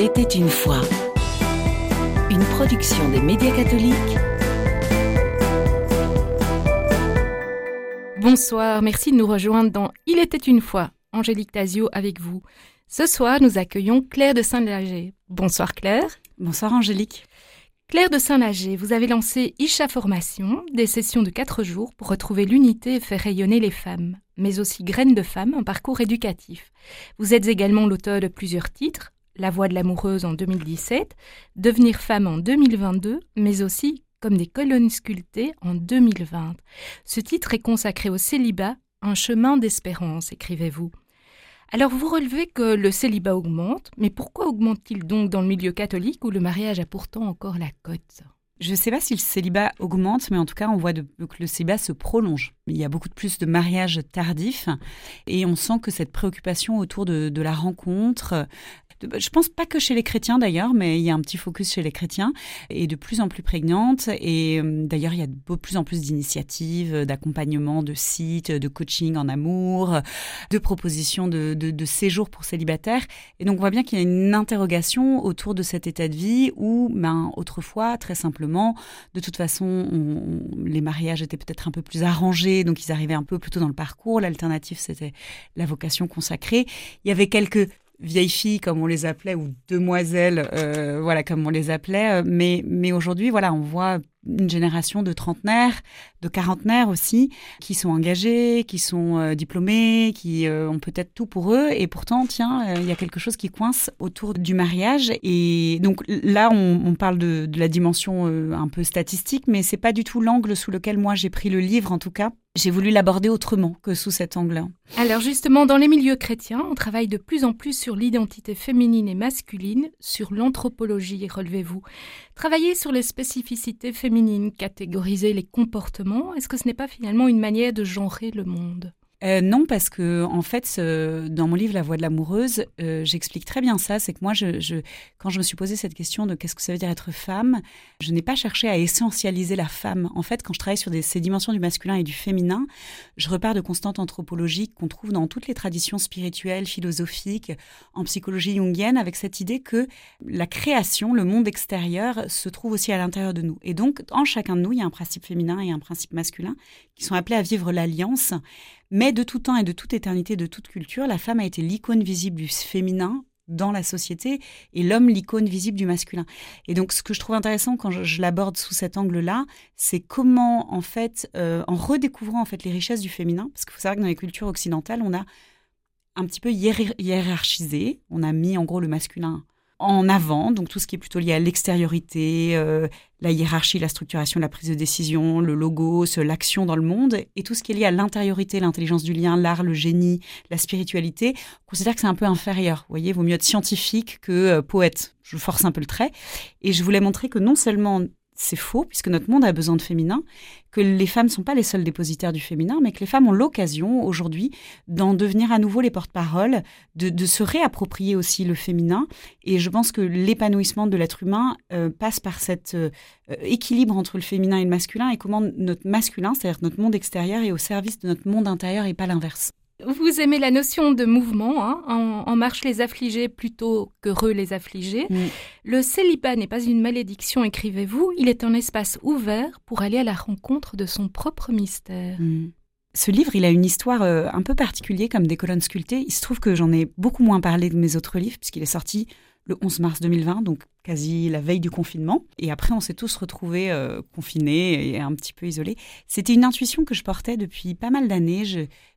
Il était une fois. Une production des médias catholiques. Bonsoir, merci de nous rejoindre dans Il était une fois. Angélique Tazio avec vous. Ce soir, nous accueillons Claire de Saint-Lager. Bonsoir Claire. Bonsoir Angélique. Claire de Saint-Lager, vous avez lancé Isha Formation, des sessions de 4 jours pour retrouver l'unité et faire rayonner les femmes, mais aussi Graines de femmes, un parcours éducatif. Vous êtes également l'auteur de plusieurs titres, La voix de l'amoureuse en 2017, Devenir femme en 2022, mais aussi Comme des colonnes sculptées en 2020. Ce titre est consacré au célibat, un chemin d'espérance, écrivez-vous. Alors vous relevez que le célibat augmente, mais pourquoi augmente-t-il donc dans le milieu catholique où le mariage a pourtant encore la cote? Je ne sais pas si le célibat augmente, mais en tout cas, on voit que le célibat se prolonge. Il y a beaucoup de plus de mariages tardifs et on sent que cette préoccupation autour de la rencontre, je pense pas que chez les chrétiens d'ailleurs, mais il y a un petit focus chez les chrétiens et de plus en plus prégnante. Et euh, d'ailleurs, il y a de plus en plus d'initiatives, d'accompagnement, de sites, de coaching en amour, de propositions de, de, séjours pour célibataires. Et donc, on voit bien qu'il y a une interrogation autour de cet état de vie où, ben, autrefois, très simplement, de toute façon, les mariages étaient peut-être un peu plus arrangés, donc ils arrivaient un peu plus tôt dans le parcours. L'alternative, c'était la vocation consacrée. Il y avait quelques vieilles filles comme on les appelait ou demoiselles euh, voilà comme on les appelait euh, mais mais aujourd'hui voilà on voit une génération de trentenaires, de quarantenaires aussi, qui sont engagés, qui sont euh, diplômés, qui euh, ont peut-être tout pour eux, et pourtant, tiens, euh, il y a quelque chose qui coince autour du mariage. Et donc là, on, parle de, la dimension un peu statistique, mais c'est pas du tout l'angle sous lequel moi j'ai pris le livre, en tout cas. J'ai voulu l'aborder autrement que sous cet angle-là. Alors justement, dans les milieux chrétiens, on travaille de plus en plus sur l'identité féminine et masculine, sur l'anthropologie, relevez-vous. Travailler sur les spécificités féminines catégoriser les comportements, est-ce que ce n'est pas finalement une manière de genrer le monde? Euh, non, parce que en fait, dans mon livre La voix de l'amoureuse, euh, j'explique très bien ça. C'est que moi, quand je me suis posé cette question de qu'est-ce que ça veut dire être femme, je n'ai pas cherché à essentialiser la femme. En fait, quand je travaille sur ces dimensions du masculin et du féminin, je repars de constantes anthropologiques qu'on trouve dans toutes les traditions spirituelles, philosophiques, en psychologie jungienne, avec cette idée que la création, le monde extérieur, se trouve aussi à l'intérieur de nous. Et donc, en chacun de nous, il y a un principe féminin et un principe masculin qui sont appelés à vivre l'alliance. Mais de tout temps et de toute éternité, de toute culture, la femme a été l'icône visible du féminin dans la société et l'homme l'icône visible du masculin. Et donc ce que je trouve intéressant quand je, l'aborde sous cet angle-là, c'est comment en fait, euh, en redécouvrant en fait les richesses du féminin, parce qu'il faut savoir que dans les cultures occidentales, on a un petit peu hiérarchisé, on a mis en gros le masculin en avant, donc tout ce qui est plutôt lié à l'extériorité, euh, la hiérarchie, la structuration, la prise de décision, le logo, l'action dans le monde, et tout ce qui est lié à l'intériorité, l'intelligence du lien, l'art, le génie, la spiritualité, on considère que c'est un peu inférieur. Vous voyez, vaut mieux être scientifique que euh, poète. Je force un peu le trait. Et je voulais montrer que non seulement c'est faux, puisque notre monde a besoin de féminin, que les femmes ne sont pas les seules dépositaires du féminin, mais que les femmes ont l'occasion aujourd'hui d'en devenir à nouveau les porte-paroles, de, se réapproprier aussi le féminin. Et je pense que l'épanouissement de l'être humain euh, passe par cet euh, équilibre entre le féminin et le masculin, et comment notre masculin, c'est-à-dire notre monde extérieur, est au service de notre monde intérieur et pas l'inverse. Vous aimez la notion de mouvement, hein, en, marche les affligés plutôt qu'heureux les affligés. Le célibat n'est pas une malédiction, écrivez-vous, il est un espace ouvert pour aller à la rencontre de son propre mystère. Mm. Ce livre, il a une histoire euh, un peu particulière comme des colonnes sculptées. Il se trouve que j'en ai beaucoup moins parlé de mes autres livres puisqu'il est sorti le 11 mars 2020, donc quasi la veille du confinement. Et après, on s'est tous retrouvés euh, confinés et un petit peu isolés. C'était une intuition que je portais depuis pas mal d'années.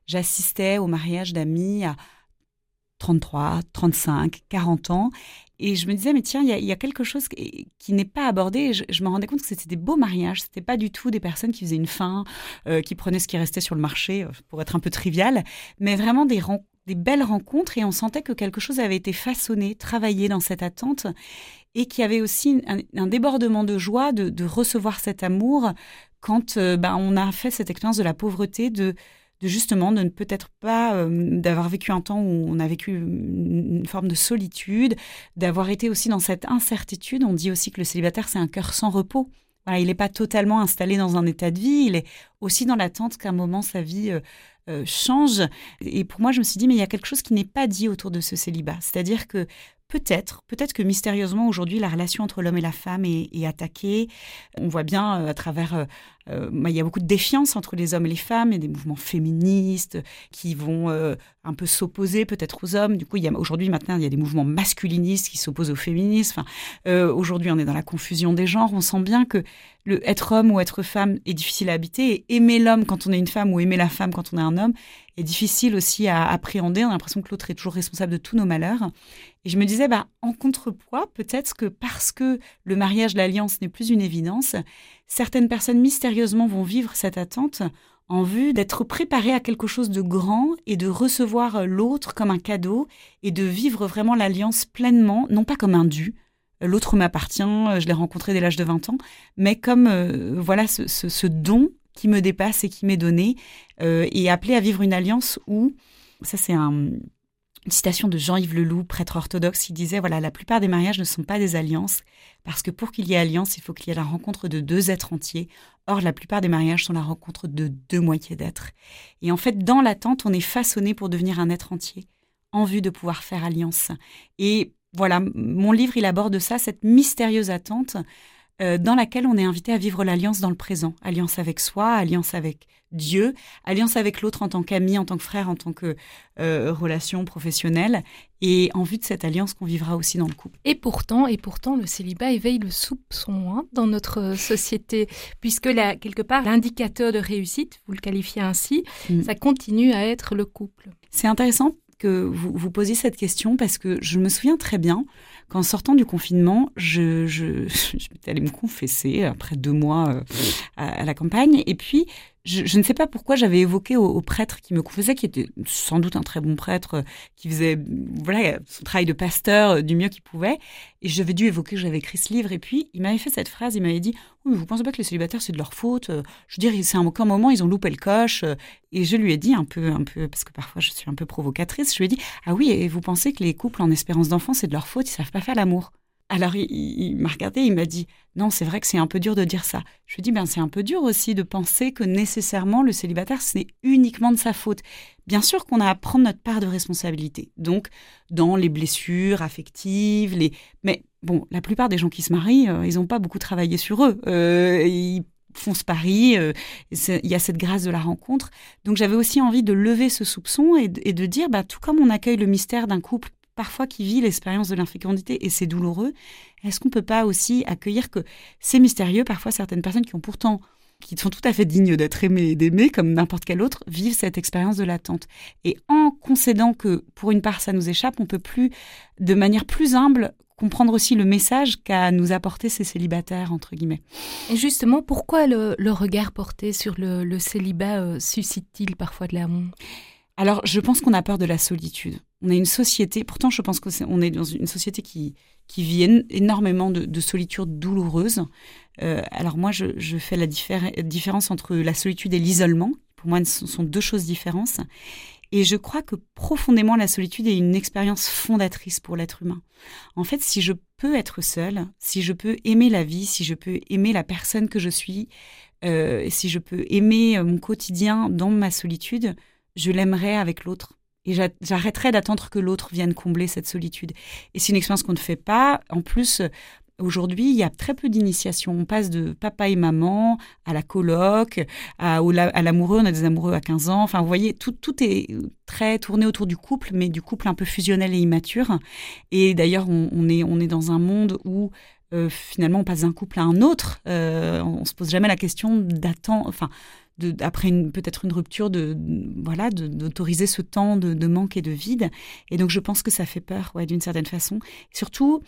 J'assistais au mariage d'amis à 33, 35, 40 ans. Et je me disais, mais tiens, il y, a quelque chose qui, n'est pas abordé. je, me rendais compte que c'était des beaux mariages. C'était pas du tout des personnes qui faisaient une fin, euh, qui prenaient ce qui restait sur le marché, euh, pour être un peu trivial, mais vraiment des rencontres des belles rencontres et on sentait que quelque chose avait été façonné, travaillé dans cette attente et qu'il y avait aussi un, débordement de joie de, recevoir cet amour quand euh, ben, on a fait cette expérience de la pauvreté, de, de justement de ne peut-être pas euh, d'avoir vécu un temps où on a vécu une, forme de solitude, d'avoir été aussi dans cette incertitude. On dit aussi que le célibataire c'est un cœur sans repos. il n'est pas totalement installé dans un état de vie, il est aussi dans l'attente qu'à un moment sa vie euh, euh, change. Et pour moi, je me suis dit, mais il y a quelque chose qui n'est pas dit autour de ce célibat. C'est-à-dire que peut-être, peut-être que mystérieusement aujourd'hui la relation entre l'homme et la femme est, attaquée. On voit bien euh, à travers, euh, euh, il y a beaucoup de défiance entre les hommes et les femmes, et des mouvements féministes qui vont un peu s'opposer peut-être aux hommes. Du coup, il y a aujourd'hui maintenant il y a des mouvements masculinistes qui s'opposent aux féministes. Enfin, aujourd'hui on est dans la confusion des genres. On sent bien que le être homme ou être femme est difficile à habiter aimer l'homme quand on est une femme ou aimer la femme quand on est un homme est difficile aussi à appréhender. On a l'impression que l'autre est toujours responsable de tous nos malheurs. Et je me disais, bah, en contrepoids, peut-être que parce que le mariage, l'alliance n'est plus une évidence, certaines personnes mystérieusement vont vivre cette attente en vue d'être préparées à quelque chose de grand et de recevoir l'autre comme un cadeau et de vivre vraiment l'alliance pleinement, non pas comme un dû. L'autre m'appartient, je l'ai rencontré dès l'âge de 20 ans, mais comme euh, voilà ce, don qui me dépasse et qui m'est donné, euh, et appelé à vivre une alliance où, ça c'est un, une citation de Jean-Yves Leloup, prêtre orthodoxe, qui disait voilà, la plupart des mariages ne sont pas des alliances, parce que pour qu'il y ait alliance, il faut qu'il y ait la rencontre de deux êtres entiers. Or, la plupart des mariages sont la rencontre de deux moitiés d'êtres. Et en fait, dans l'attente, on est façonné pour devenir un être entier, en vue de pouvoir faire alliance. Et voilà, mon livre, il aborde ça, cette mystérieuse attente euh, dans laquelle on est invité à vivre l'alliance dans le présent. Alliance avec soi, alliance avec Dieu, alliance avec l'autre en tant qu'ami, en tant que frère, en tant que euh, relation professionnelle, et en vue de cette alliance qu'on vivra aussi dans le couple. Et pourtant, et pourtant, le célibat éveille le soupçon hein, dans notre société, puisque là, quelque part, l'indicateur de réussite, vous le qualifiez ainsi, mm. ça continue à être le couple. C'est intéressant que vous, posiez cette question parce que je me souviens très bien qu'en sortant du confinement, je, je, je allée me confesser après deux mois euh, à, la campagne. Et puis, je, ne sais pas pourquoi j'avais évoqué au, prêtre qui me confessait, qui était sans doute un très bon prêtre, euh, qui faisait voilà son travail de pasteur euh, du mieux qu'il pouvait. Et j'avais dû évoquer que j'avais écrit ce livre. Et puis, il m'avait fait cette phrase, il m'avait dit Oui, vous pensez pas que les célibataires, c'est de leur faute euh, Je veux dire, c'est un, un moment, ils ont loupé le coche. Et je lui ai dit un peu, un peu, parce que parfois je suis un peu provocatrice, je lui ai dit Ah oui, et vous pensez que les couples en espérance d'enfant, c'est de leur faute, ils savent pas faire l'amour? Alors il, m'a regardé, il m'a dit non, c'est vrai que c'est un peu dur de dire ça. Je lui dit ben c'est un peu dur aussi de penser que nécessairement le célibataire c'est uniquement de sa faute. Bien sûr qu'on a à prendre notre part de responsabilité. Donc dans les blessures affectives, les mais bon, la plupart des gens qui se marient, euh, ils n'ont pas beaucoup travaillé sur eux. Euh, ils font ce pari, euh, il y a cette grâce de la rencontre. Donc j'avais aussi envie de lever ce soupçon et, et de dire, bah, tout comme on accueille le mystère d'un couple parfois qui vit l'expérience de l'infécondité et c'est douloureux, est-ce qu'on ne peut pas aussi accueillir que c'est mystérieux, parfois certaines personnes qui ont pourtant qui sont tout à fait dignes d'être aimées et d'aimer comme n'importe quel autre, vivent cette expérience de l'attente? Et en concédant que pour une part ça nous échappe, on peut plus, de manière plus humble, comprendre aussi le message qu'a nous apporté ces célibataires, entre guillemets. Et justement, pourquoi le, regard porté sur le, célibat euh, suscite-t-il parfois de l'amour? Alors, je pense qu'on a peur de la solitude. On est une société, pourtant, je pense qu'on est, dans une société qui, qui vit énormément de, solitude douloureuse. Euh, alors, moi, je, fais la différence entre la solitude et l'isolement. Pour moi, ce sont deux choses différentes. Et je crois que profondément, la solitude est une expérience fondatrice pour l'être humain. En fait, si je peux être seule, si je peux aimer la vie, si je peux aimer la personne que je suis, euh, si je peux aimer mon quotidien dans ma solitude, je l'aimerais avec l'autre. Et j'arrêterai d'attendre que l'autre vienne combler cette solitude. Et c'est une expérience qu'on ne fait pas. En plus, aujourd'hui, il y a très peu d'initiation. On passe de papa et maman à la coloc, à, à l'amoureux. On a des amoureux à 15 ans. Enfin, vous voyez, tout, est très tourné autour du couple, mais du couple un peu fusionnel et immature. Et d'ailleurs, on, est, on est dans un monde où euh, finalement on passe d'un couple à un autre. Euh, on, se pose jamais la question d'attendre, enfin après peut-être une rupture, de, voilà, d'autoriser ce temps de, manque et de vide. Et donc je pense que ça fait peur, d'une certaine façon. surtout,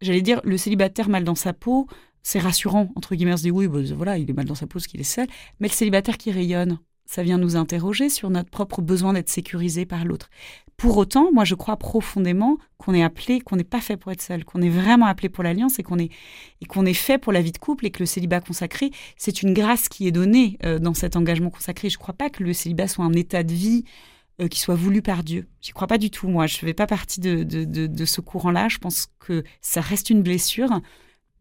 j'allais dire, le célibataire mal dans sa peau, c'est rassurant entre guillemets. On se dit oui, bah, voilà, il est mal dans sa peau parce qu'il est seul. Mais le célibataire qui rayonne, ça vient nous interroger sur notre propre besoin d'être sécurisé par l'autre. Pour autant, moi, je crois profondément qu'on est appelé, qu'on n'est pas fait pour être seul, qu'on est vraiment appelé pour l'alliance et qu'on est, et qu'on est fait pour la vie de couple et que le célibat consacré, c'est une grâce qui est donnée euh, dans cet engagement consacré. Je ne crois pas que le célibat soit un état de vie euh, qui soit voulu par Dieu. J'y crois pas du tout, moi. Je ne fais pas partie de, de, ce courant-là. Je pense que ça reste une blessure.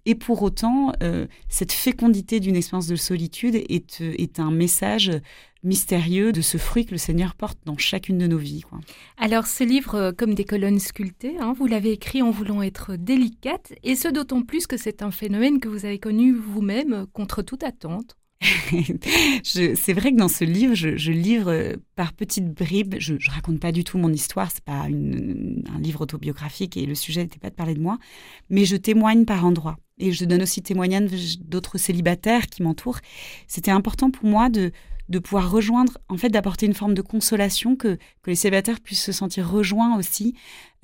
Et pour autant, euh, cette fécondité d'une expérience de solitude est, est un message mystérieux de ce fruit que le Seigneur porte dans chacune de nos vies. Alors ce livre, comme des colonnes sculptées, hein, vous l'avez écrit en voulant être délicate, et ce d'autant plus que c'est un phénomène que vous avez connu vous-même contre toute attente. c'est vrai que dans ce livre, je, livre euh, par petites bribes. Je, ne raconte pas du tout mon histoire. C'est pas un livre autobiographique et le sujet n'était pas de parler de moi, mais je témoigne par endroits et je donne aussi témoignage d'autres célibataires qui m'entourent. C'était important pour moi de de pouvoir rejoindre, en fait, d'apporter une forme de consolation, que, que les célibataires puissent se sentir rejoints aussi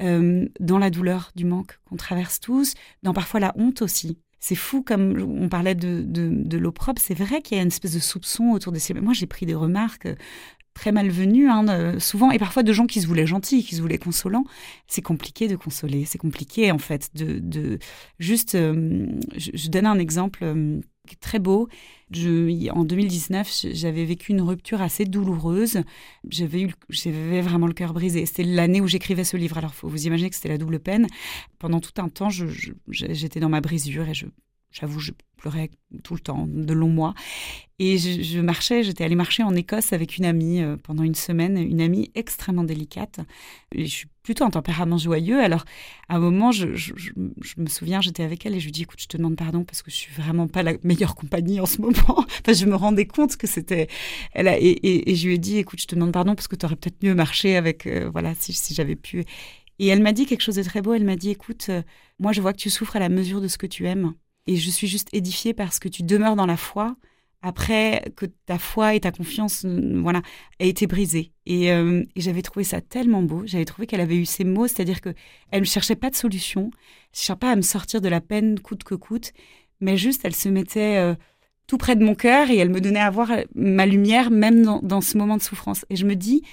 euh, dans la douleur du manque qu'on traverse tous, dans parfois la honte aussi c'est fou comme on parlait de, de, l'opprobre. C'est vrai qu'il y a une espèce de soupçon autour de ces. Moi, j'ai pris des remarques très malvenues, hein, souvent, et parfois de gens qui se voulaient gentils, qui se voulaient consolants. C'est compliqué de consoler. C'est compliqué, en fait, de, de juste. Euh, je, donne un exemple. Euh, très beau. En 2019, j'avais vécu une rupture assez douloureuse. J'avais, eu, j'avais vraiment le cœur brisé. C'était l'année où j'écrivais ce livre. Alors, faut vous imaginer que c'était la double peine. Pendant tout un temps, j'étais dans ma brisure et je, j'avoue, je pleurais tout le temps, de longs mois. Et je, marchais, j'étais allée marcher en Écosse avec une amie euh, pendant une semaine, une amie extrêmement délicate. Et je suis plutôt un tempérament joyeux. Alors, à un moment, je, me souviens, j'étais avec elle et je lui dis écoute, je te demande pardon parce que je suis vraiment pas la meilleure compagnie en ce moment. enfin, je me rendais compte que c'était. Elle et, je lui ai dit écoute, je te demande pardon parce que tu aurais peut-être mieux marché avec. Euh, voilà, si, si j'avais pu. Et elle m'a dit quelque chose de très beau. Elle m'a dit écoute, euh, moi, je vois que tu souffres à la mesure de ce que tu aimes. Et je suis juste édifiée parce que tu demeures dans la foi après que ta foi et ta confiance euh, voilà, aient été brisées. Euh, et, j'avais trouvé ça tellement beau. J'avais trouvé qu'elle avait eu ces mots, c'est-à-dire qu'elle ne cherchait pas de solution, elle ne cherchait pas à me sortir de la peine coûte que coûte, mais juste elle se mettait euh, tout près de mon cœur et elle me donnait à voir ma lumière même dans, dans ce moment de souffrance. Et je me dis,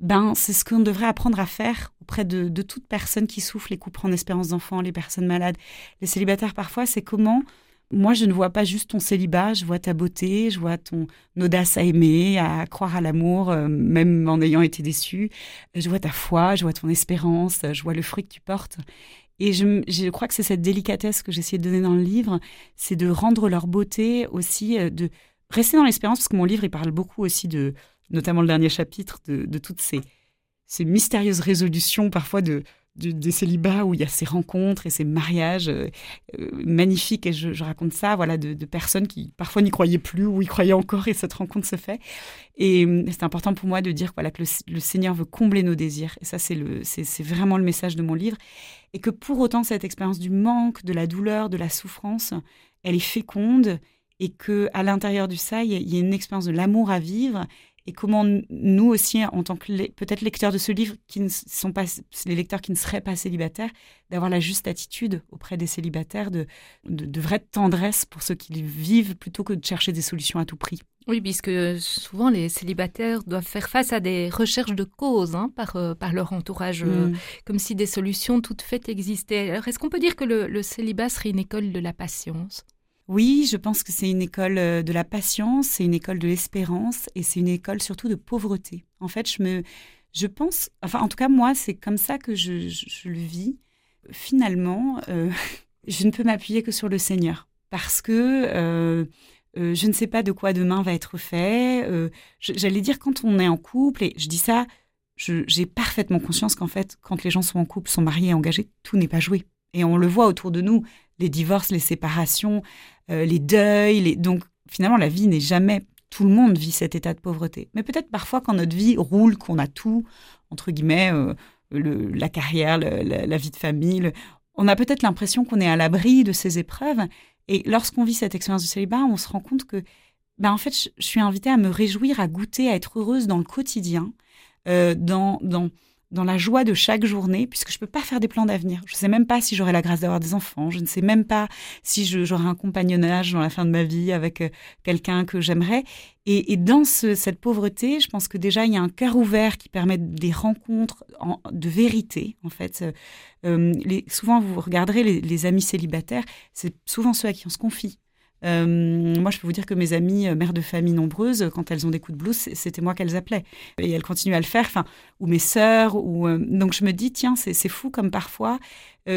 ben, c'est ce qu'on devrait apprendre à faire auprès de, de toute personne qui souffre, les couples en espérance d'enfant, les personnes malades, les célibataires parfois, c'est comment moi, je ne vois pas juste ton célibat, je vois ta beauté, je vois ton audace à aimer, à croire à l'amour, euh, même en ayant été déçu. Je vois ta foi, je vois ton espérance, je vois le fruit que tu portes. Et je, crois que c'est cette délicatesse que j'essayais de donner dans le livre, c'est de rendre leur beauté aussi, euh, de rester dans l'espérance, parce que mon livre, il parle beaucoup aussi de, notamment le dernier chapitre, de, toutes ces, ces mystérieuses résolutions parfois de, des célibats où il y a ces rencontres et ces mariages euh, euh, magnifiques. Et je, raconte ça voilà, de, personnes qui parfois n'y croyaient plus ou y croyaient encore et cette rencontre se fait. Et euh, c'est important pour moi de dire voilà, que le, Seigneur veut combler nos désirs. Et ça, c'est, le, c'est, vraiment le message de mon livre. Et que pour autant, cette expérience du manque, de la douleur, de la souffrance, elle est féconde et que à l'intérieur du ça, il y a une expérience de l'amour à vivre et comment nous aussi, en tant que peut-être lecteurs de ce livre, qui ne sont pas les lecteurs qui ne seraient pas célibataires, d'avoir la juste attitude auprès des célibataires, de, de, vraie tendresse pour ceux qui vivent, plutôt que de chercher des solutions à tout prix. Oui, puisque souvent les célibataires doivent faire face à des recherches de causes hein, par, euh, par leur entourage, euh, mm. comme si des solutions toutes faites existaient. Alors, est-ce qu'on peut dire que le, le célibat serait une école de la patience? Oui, je pense que c'est une école euh, de la patience, c'est une école de l'espérance et c'est une école surtout de pauvreté. En fait, je me, je pense, enfin, en tout cas, moi, c'est comme ça que je, le vis. Finalement, euh, je ne peux m'appuyer que sur le Seigneur parce que euh, je ne sais pas de quoi demain va être fait. J'allais dire quand on est en couple, et je dis ça, j'ai parfaitement conscience qu'en fait, quand les gens sont en couple, sont mariés engagés, tout n'est pas joué. Et on le voit autour de nous, les divorces, les séparations, euh, les deuils. Donc finalement, la vie n'est jamais... Tout le monde vit cet état de pauvreté. Mais peut-être parfois quand notre vie roule, qu'on a tout, entre guillemets, euh, la carrière, la, vie de famille, on a peut-être l'impression qu'on est à l'abri de ces épreuves. Et lorsqu'on vit cette expérience du célibat, on se rend compte que, ben, en fait, je, suis invitée à me réjouir, à goûter, à être heureuse dans le quotidien, euh, dans, dans, dans la joie de chaque journée, puisque je ne peux pas faire des plans d'avenir. Je ne sais même pas si j'aurai la grâce d'avoir des enfants. Je ne sais même pas si j'aurai un compagnonnage dans la fin de ma vie avec euh, quelqu'un que j'aimerais. Et, dans cette pauvreté, je pense que déjà, il y a un cœur ouvert qui permet des rencontres de vérité, en fait. Euh, les, souvent, vous regarderez les, les amis célibataires, c'est souvent ceux à qui on se confie. Euh, moi, je peux vous dire que mes amies euh, mères de famille nombreuses, quand elles ont des coups de blues, c'était moi qu'elles appelaient. Et elles continuent à le faire, ou mes sœurs. Ou, euh, donc, je me dis, tiens, c'est fou comme parfois,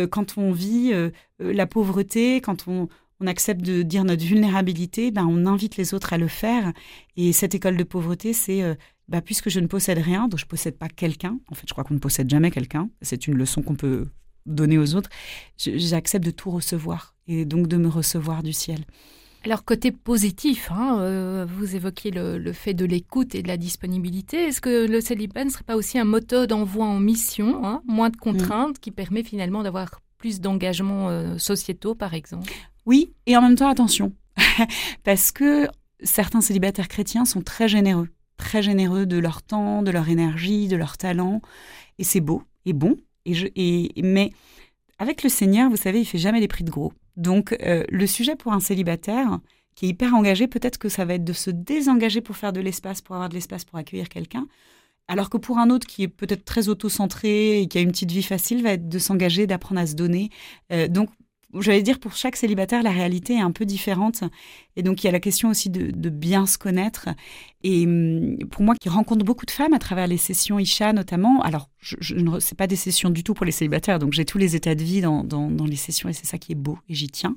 quand on vit la pauvreté, quand on, accepte de dire notre vulnérabilité, ben, on invite les autres à le faire. Et cette école de pauvreté, c'est euh, bah, puisque je ne possède rien, donc je ne possède pas quelqu'un, en fait je crois qu'on ne possède jamais quelqu'un, c'est une leçon qu'on peut donner aux autres, j'accepte de tout recevoir et donc de me recevoir du ciel. Alors côté positif, hein, euh, vous évoquiez le, fait de l'écoute et de la disponibilité. Est-ce que le célibat ne serait pas aussi un moteur d'envoi en mission, hein, moins de contraintes, qui permet finalement d'avoir plus d'engagements euh, sociétaux, par exemple? Oui, et en même temps attention, parce que certains célibataires chrétiens sont très généreux, très généreux de leur temps, de leur énergie, de leur talent, et c'est beau et bon. Et je, et, mais avec le Seigneur, vous savez, il fait jamais des prix de gros. Donc, euh, le sujet pour un célibataire qui est hyper engagé, peut-être que ça va être de se désengager pour faire de l'espace, pour avoir de l'espace pour accueillir quelqu'un. Alors que pour un autre qui est peut-être très auto-centré et qui a une petite vie facile, va être de s'engager, d'apprendre à se donner. Euh, donc, j'allais dire, pour chaque célibataire, la réalité est un peu différente. Et donc, il y a la question aussi de, de bien se connaître. Et hum, pour moi, qui rencontre beaucoup de femmes à travers les sessions Isha notamment, alors je, je ne pas des sessions du tout pour les célibataires, donc j'ai tous les états de vie dans, dans, les sessions et c'est ça qui est beau et j'y tiens.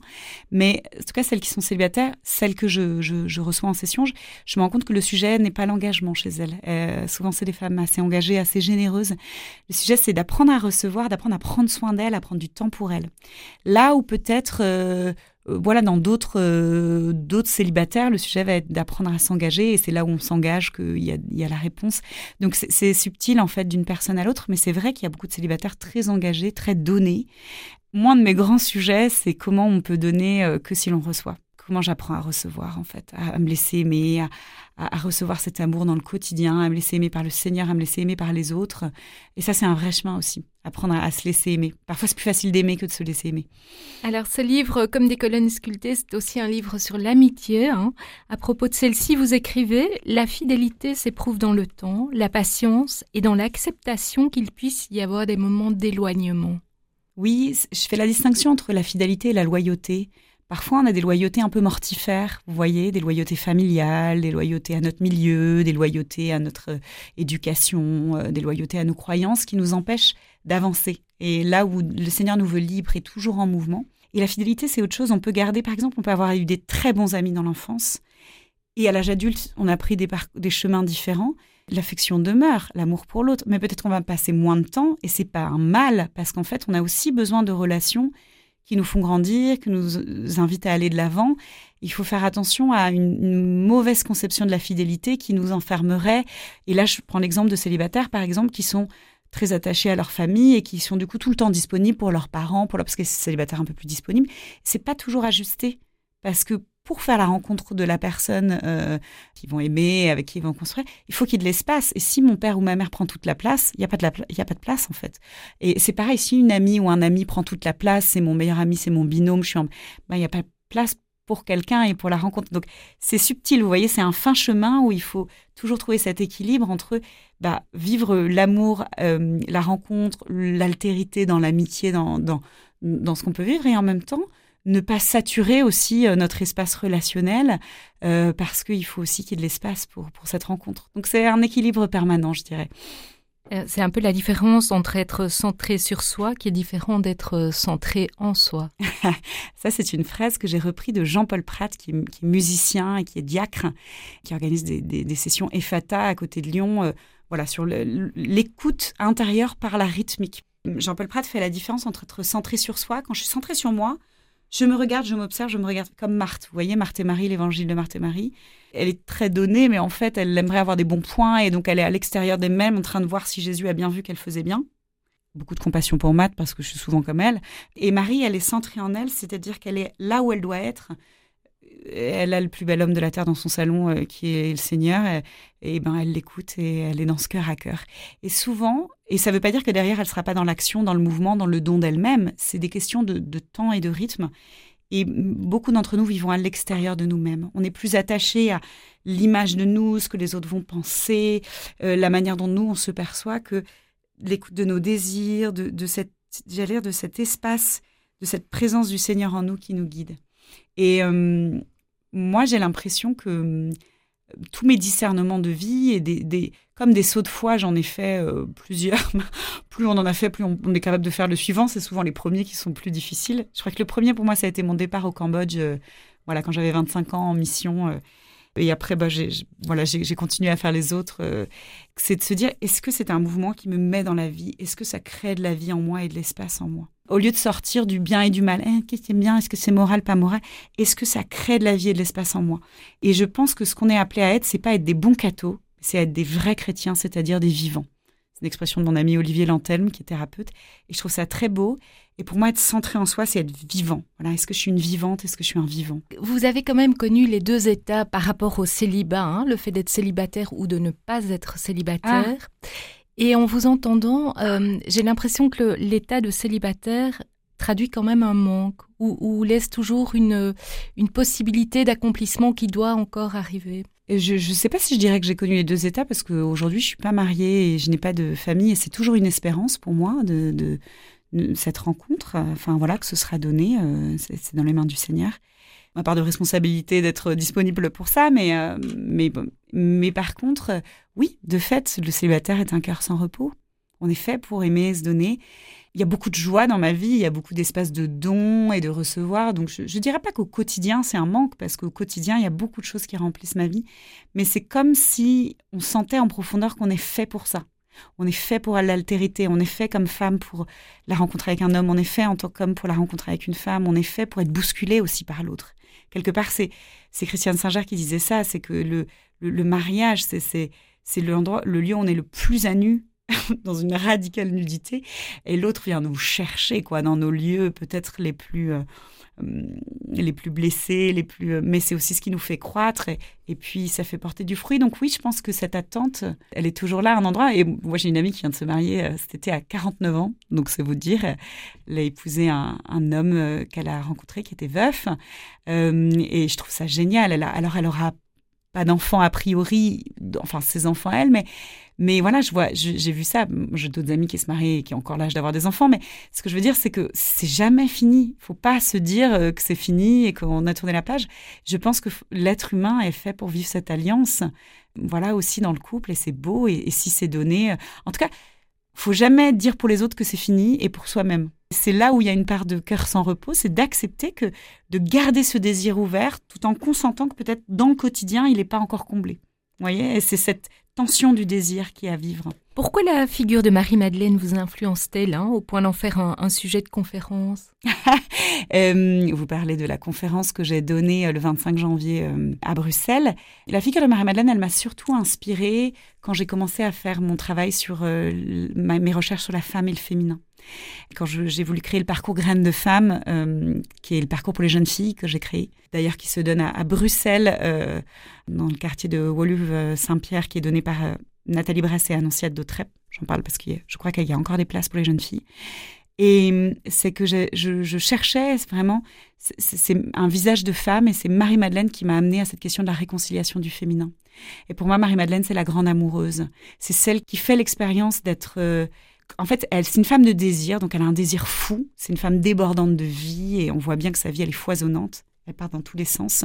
Mais en tout cas, celles qui sont célibataires, celles que je, je, reçois en session, je, je, me rends compte que le sujet n'est pas l'engagement chez elles. Euh, souvent, c'est des femmes assez engagées, assez généreuses. Le sujet, c'est d'apprendre à recevoir, d'apprendre à prendre soin d'elles, à prendre du temps pour elles. Là où peut-être... Euh, voilà, dans d'autres euh, d'autres célibataires, le sujet va être d'apprendre à s'engager et c'est là où on s'engage qu'il y y a la réponse. Donc c'est subtil en fait d'une personne à l'autre, mais c'est vrai qu'il y a beaucoup de célibataires très engagés, très donnés. Moi, de mes grands sujets, c'est comment on peut donner euh, que si l'on reçoit comment j'apprends à recevoir en fait, à, me laisser aimer, à, à, recevoir cet amour dans le quotidien, à me laisser aimer par le Seigneur, à me laisser aimer par les autres. Et ça, c'est un vrai chemin aussi, apprendre à, se laisser aimer. Parfois, c'est plus facile d'aimer que de se laisser aimer. Alors, ce livre, comme des colonnes sculptées, c'est aussi un livre sur l'amitié. Hein. À propos de celle-ci, vous écrivez La fidélité s'éprouve dans le temps, la patience et dans l'acceptation qu'il puisse y avoir des moments d'éloignement. Oui, je fais la distinction entre la fidélité et la loyauté. Parfois, on a des loyautés un peu mortifères, vous voyez, des loyautés familiales, des loyautés à notre milieu, des loyautés à notre euh, éducation, euh, des loyautés à nos croyances qui nous empêchent d'avancer. Et là où le Seigneur nous veut libres et toujours en mouvement. Et la fidélité, c'est autre chose. On peut garder, par exemple, on peut avoir eu des très bons amis dans l'enfance. Et à l'âge adulte, on a pris des, chemins différents. L'affection demeure, l'amour pour l'autre, mais peut-être qu'on va passer moins de temps et c'est pas un mal parce qu'en fait, on a aussi besoin de relations qui nous font grandir, qui nous invitent à aller de l'avant. Il faut faire attention à une, mauvaise conception de la fidélité qui nous enfermerait. Et là, je prends l'exemple de célibataires, par exemple, qui sont très attachés à leur famille et qui sont du coup tout le temps disponibles pour leurs parents, pour leur, parce que c'est célibataire un peu plus disponible. C'est pas toujours ajusté parce que pour faire la rencontre de la personne euh, qu'ils vont aimer, avec qui ils vont construire, il faut qu'il y ait de l'espace. Et si mon père ou ma mère prend toute la place, il n'y a, pas de y a pas de place en fait. Et c'est pareil, si une amie ou un ami prend toute la place, c'est mon meilleur ami, c'est mon binôme, je suis en... ben, il n'y a pas de place pour quelqu'un et pour la rencontre. Donc c'est subtil, vous voyez, c'est un fin chemin où il faut toujours trouver cet équilibre entre bah, vivre l'amour, euh, la rencontre, l'altérité dans l'amitié, dans, dans, dans ce qu'on peut vivre, et en même temps ne pas saturer aussi euh, notre espace relationnel euh, parce qu'il faut aussi qu'il y ait de l'espace pour, pour cette rencontre. Donc c'est un équilibre permanent, je dirais. Euh, c'est un peu la différence entre être centré sur soi qui est différent d'être centré en soi. Ça, c'est une phrase que j'ai repris de Jean-Paul Pratt, qui est, musicien et qui est diacre, qui organise des, des, sessions EFATA à côté de Lyon, voilà, sur l'écoute intérieure par la rythmique. Jean-Paul Pratt fait la différence entre être centré sur soi. Quand je suis centré sur moi, je me regarde, je m'observe, je me regarde comme Marthe. Vous voyez, Marthe et Marie, l'évangile de Marthe et Marie. Elle est très donnée, mais en fait, elle aimerait avoir des bons points et donc elle est à l'extérieur d'elle-même en train de voir si Jésus a bien vu qu'elle faisait bien. Beaucoup de compassion pour Marthe parce que je suis souvent comme elle. Et Marie, elle est centrée en elle, c'est-à-dire qu'elle est là où elle doit être, elle a le plus bel homme de la terre dans son salon, euh, qui est le Seigneur, et, ben elle l'écoute et elle est dans ce cœur à cœur. Et souvent, et ça ne veut pas dire que derrière elle sera pas dans l'action, dans le mouvement, dans le don d'elle-même. C'est des questions de, temps et de rythme. Et beaucoup d'entre nous vivons à l'extérieur de nous-mêmes. On est plus attaché à l'image de nous, ce que les autres vont penser, euh, la manière dont nous on se perçoit, que l'écoute de nos désirs, de, cette, j'allais de cet espace, de cette présence du Seigneur en nous qui nous guide. Et moi, j'ai l'impression que euh, tous mes discernements de vie et des, comme des sauts de foi, j'en ai fait euh, plusieurs. plus on en a fait, plus on, est capable de faire le suivant. C'est souvent les premiers qui sont plus difficiles. Je crois que le premier pour moi, ça a été mon départ au Cambodge, euh, voilà, quand j'avais 25 ans en mission. Euh, et après, bah, voilà, j'ai continué à faire les autres. c'est de se dire, est-ce que c'est un mouvement qui me met dans la vie? Est-ce que ça crée de la vie en moi et de l'espace en moi? Au lieu de sortir du bien et du mal, eh, qu'est-ce qui est bien Est-ce que c'est moral, pas moral? Est-ce que ça crée de la vie et de l'espace en moi? Et je pense que ce qu'on est appelé à être, c'est pas être des bons cathos, c'est être des vrais chrétiens, c'est-à-dire des vivants. C'est une expression de mon ami Olivier Lantelme, qui est thérapeute. Et je trouve ça très beau. Et pour moi, être centré en soi, c'est être vivant. Voilà. Est-ce que je suis une vivante Est-ce que je suis un vivant? Vous avez quand même connu les deux états par rapport au célibat, hein, le fait d'être célibataire ou de ne pas être célibataire. Ah. Et en vous entendant, euh, j'ai l'impression que l'état de célibataire traduit quand même un manque ou, laisse toujours une, une possibilité d'accomplissement qui doit encore arriver. je ne sais pas si je dirais que j'ai connu les deux états parce qu'aujourd'hui je suis pas mariée et je n'ai pas de famille et c'est toujours une espérance pour moi de, de, cette rencontre. Enfin voilà que ce sera donné, euh, c'est dans les mains du Seigneur. Ma part de responsabilité d'être disponible pour ça, mais euh, mais mais par contre, oui, de fait, le célibataire est un cœur sans repos. On est fait pour aimer, se donner il y a beaucoup de joie dans ma vie, il y a beaucoup d'espace de dons et de recevoir. Donc, je ne dirais pas qu'au quotidien, c'est un manque, parce qu'au quotidien, il y a beaucoup de choses qui remplissent ma vie. Mais c'est comme si on sentait en profondeur qu'on est fait pour ça. On est fait pour l'altérité, on est fait comme femme pour la rencontrer avec un homme, on est fait en tant qu'homme pour la rencontrer avec une femme, on est fait pour être bousculé aussi par l'autre. Quelque part, c'est Christiane Singer qui disait ça, c'est que le, mariage, c'est l'endroit, le lieu où on est le plus à nu dans une radicale nudité, et l'autre vient nous chercher quoi dans nos lieux peut-être les plus euh, hum, les plus blessés, les plus euh, mais c'est aussi ce qui nous fait croître et, puis ça fait porter du fruit. Donc oui, je pense que cette attente, elle est toujours là, un endroit. Et moi j'ai une amie qui vient de se marier euh, cet été à 49 ans, donc c'est vous dire, elle a épousé un, homme qu'elle a rencontré qui était veuf, et je trouve ça génial. Alors elle aura pas d'enfants a priori, enfin ses enfants elle, mais mais voilà, je vois, j'ai vu ça. J'ai d'autres amis qui se marient et qui ont encore l'âge d'avoir des enfants. Mais ce que je veux dire, c'est que c'est jamais fini. Faut pas se dire euh, que c'est fini et qu'on a tourné la page. Je pense que l'être humain est fait pour vivre cette alliance. Voilà aussi dans le couple et c'est beau. Et, si c'est donné, euh, en tout cas, faut jamais dire pour les autres que c'est fini et pour soi-même. C'est là où il y a une part de cœur sans repos, c'est d'accepter que de garder ce désir ouvert tout en consentant que peut-être dans le quotidien, il n'est pas encore comblé. Vous voyez, c'est cette tension du désir qui est à vivre. Pourquoi la figure de Marie-Madeleine vous influence-t-elle hein, au point d'en faire un, sujet de conférence? Euh, Vous parlez de la conférence que j'ai donnée euh, le 25 janvier euh, à Bruxelles. La figure de Marie-Madeleine, elle m'a surtout inspirée quand j'ai commencé à faire mon travail sur mes recherches sur la femme et le féminin. Quand j'ai voulu créer le parcours Graines de Femmes, qui est le parcours pour les jeunes filles que j'ai créé, d'ailleurs qui se donne à, Bruxelles, dans le quartier de Woluwe-Saint-Pierre, qui est donné par Nathalie Bress et Annonciate d'Autrep. J'en parle parce que je crois qu'il y a encore des places pour les jeunes filles. Et hum, c'est que je, cherchais vraiment, c'est un visage de femme et c'est Marie-Madeleine qui m'a amené à cette question de la réconciliation du féminin. Et pour moi, Marie-Madeleine, c'est la grande amoureuse. C'est celle qui fait l'expérience d'être... Euh, en fait, elle, c'est une femme de désir, donc elle a un désir fou. C'est une femme débordante de vie et on voit bien que sa vie, elle est foisonnante. Elle part dans tous les sens.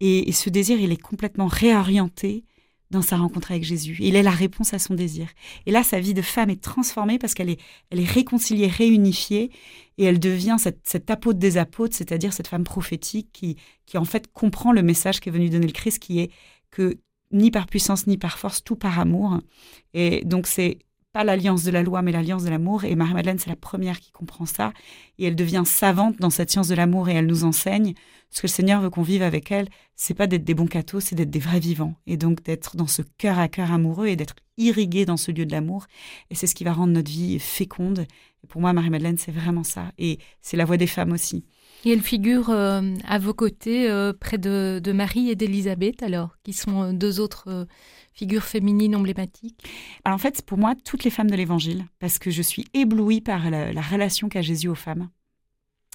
Et, et ce désir, il est complètement réorienté dans sa rencontre avec Jésus. Il est la réponse à son désir. Et là, sa vie de femme est transformée parce qu'elle est, elle est réconciliée, réunifiée, et elle devient cette, apôtre des apôtres, c'est-à-dire cette femme prophétique qui, qui en fait comprend le message qu'est venu donner le Christ, qui est que ni par puissance ni par force, tout par amour. Et donc c'est pas l'alliance de la loi, mais l'alliance de l'amour. Et Marie-Madeleine, c'est la première qui comprend ça. Et elle devient savante dans cette science de l'amour et elle nous enseigne. Ce que le Seigneur veut qu'on vive avec elle, c'est pas d'être des bons cathos, c'est d'être des vrais vivants. Et donc d'être dans ce cœur à cœur amoureux et d'être irrigué dans ce lieu de l'amour. Et c'est ce qui va rendre notre vie féconde. Et pour moi, Marie-Madeleine, c'est vraiment ça. Et c'est la voix des femmes aussi. Et elle figure euh, à vos côtés, euh, près de, Marie et d'Élisabeth, alors, qui sont euh, deux autres figures féminines emblématiques Alors en fait, pour moi, toutes les femmes de l'Évangile, parce que je suis éblouie par la, relation qu'a Jésus aux femmes.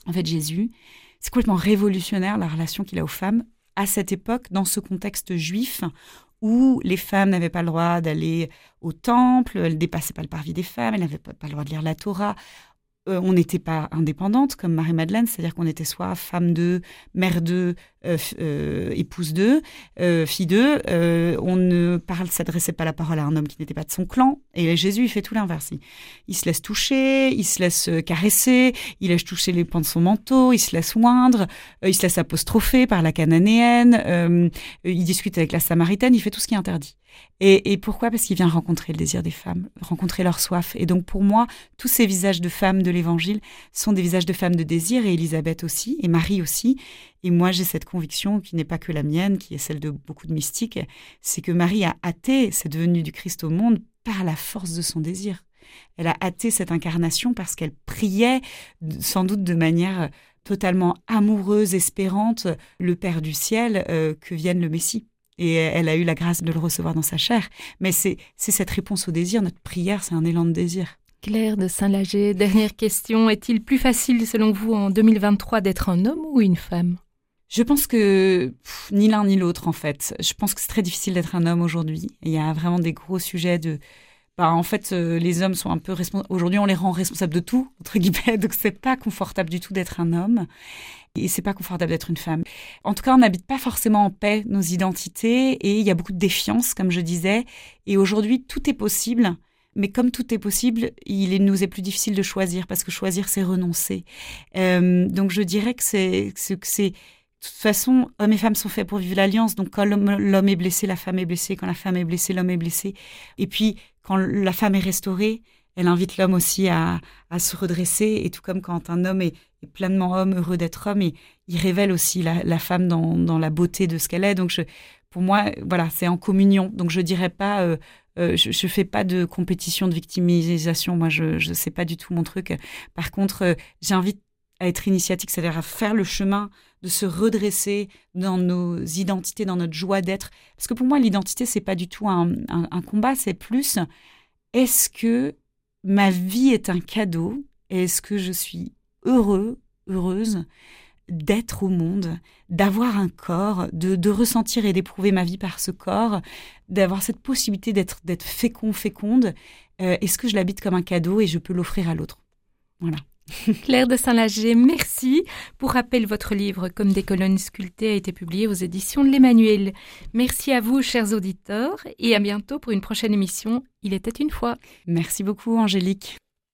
En fait, Jésus, c'est complètement révolutionnaire la relation qu'il a aux femmes à cette époque, dans ce contexte juif où les femmes n'avaient pas le droit d'aller au temple, elles dépassaient pas le parvis des femmes, elles n'avaient pas, le droit de lire la Torah. Euh, on n'était pas indépendante comme Marie-Madeleine, c'est-à-dire qu'on était soit femme de, mère de, épouse d'eux, fille d'eux, on ne parle, s'adressait pas la parole à un homme qui n'était pas de son clan. Et Jésus, il fait tout l'inverse. Il, se laisse toucher, il se laisse caresser, il laisse toucher les pans de son manteau, il se laisse oindre, il se laisse apostropher par la cananéenne, il discute avec la samaritaine, il fait tout ce qui est interdit. Et, pourquoi? Parce qu'il vient rencontrer le désir des femmes, rencontrer leur soif. Et donc pour moi, tous ces visages de femmes de l'Évangile sont des visages de femmes de désir, et Élisabeth aussi, et Marie aussi. Et moi, j'ai cette conviction qui n'est pas que la mienne, qui est celle de beaucoup de mystiques, c'est que Marie a hâté cette venue du Christ au monde par la force de son désir. Elle a hâté cette incarnation parce qu'elle priait, sans doute de manière totalement amoureuse, espérante, le Père du ciel, euh, que vienne le Messie et elle a eu la grâce de le recevoir dans sa chair. Mais c'est cette réponse au désir. Notre prière, c'est un élan de désir. Claire de Saint-Lager, dernière question. Est-il plus facile, selon vous, en 2023, d'être un homme ou une femme? Je pense que ni l'un ni l'autre, en fait. Je pense que c'est très difficile d'être un homme aujourd'hui. Il y a vraiment des gros sujets de. Bah, en fait, euh, les hommes sont un peu responsables. Aujourd'hui, on les rend responsables de tout, entre guillemets. Donc, c'est pas confortable du tout d'être un homme et c'est pas confortable d'être une femme. En tout cas, on n'habite pas forcément en paix nos identités et il y a beaucoup de défiance, comme je disais. Et aujourd'hui, tout est possible. Mais comme tout est possible, il nous est plus difficile de choisir parce que choisir, c'est renoncer. Euh, donc je dirais que c'est toute façon, hommes et femmes sont faits pour vivre l'alliance. Donc quand l'homme est blessé, la femme est blessée. Quand la femme est blessée, l'homme est blessé. Et puis quand la femme est restaurée, elle invite l'homme aussi à, se redresser. Et tout comme quand un homme est, pleinement homme, heureux d'être homme, il, il révèle aussi la, femme dans, la beauté de ce qu'elle est. Donc, je, pour moi, voilà, c'est en communion. Donc, je dirais pas, euh, euh, je, ne fais pas de compétition de victimisation. Moi, je, je sais pas du tout mon truc. Par contre, euh, j'invite à être initiatique, c'est-à-dire à faire le chemin de se redresser dans nos identités, dans notre joie d'être. Parce que pour moi, l'identité, c'est pas du tout un combat, c'est plus est-ce que ma vie est un cadeau est-ce que je suis heureux, heureuse d'être au monde, d'avoir un corps, de, ressentir et d'éprouver ma vie par ce corps, d'avoir cette possibilité d'être fécond, féconde. Euh, est-ce que je l'habite comme un cadeau et je peux l'offrir à l'autre? Voilà. Claire de Saint-Lager, merci. Pour rappel, votre livre Comme des colonnes sculptées a été publié aux éditions de l'Emmanuel. Merci à vous, chers auditeurs, et à bientôt pour une prochaine émission. Il était une fois. Merci beaucoup, Angélique.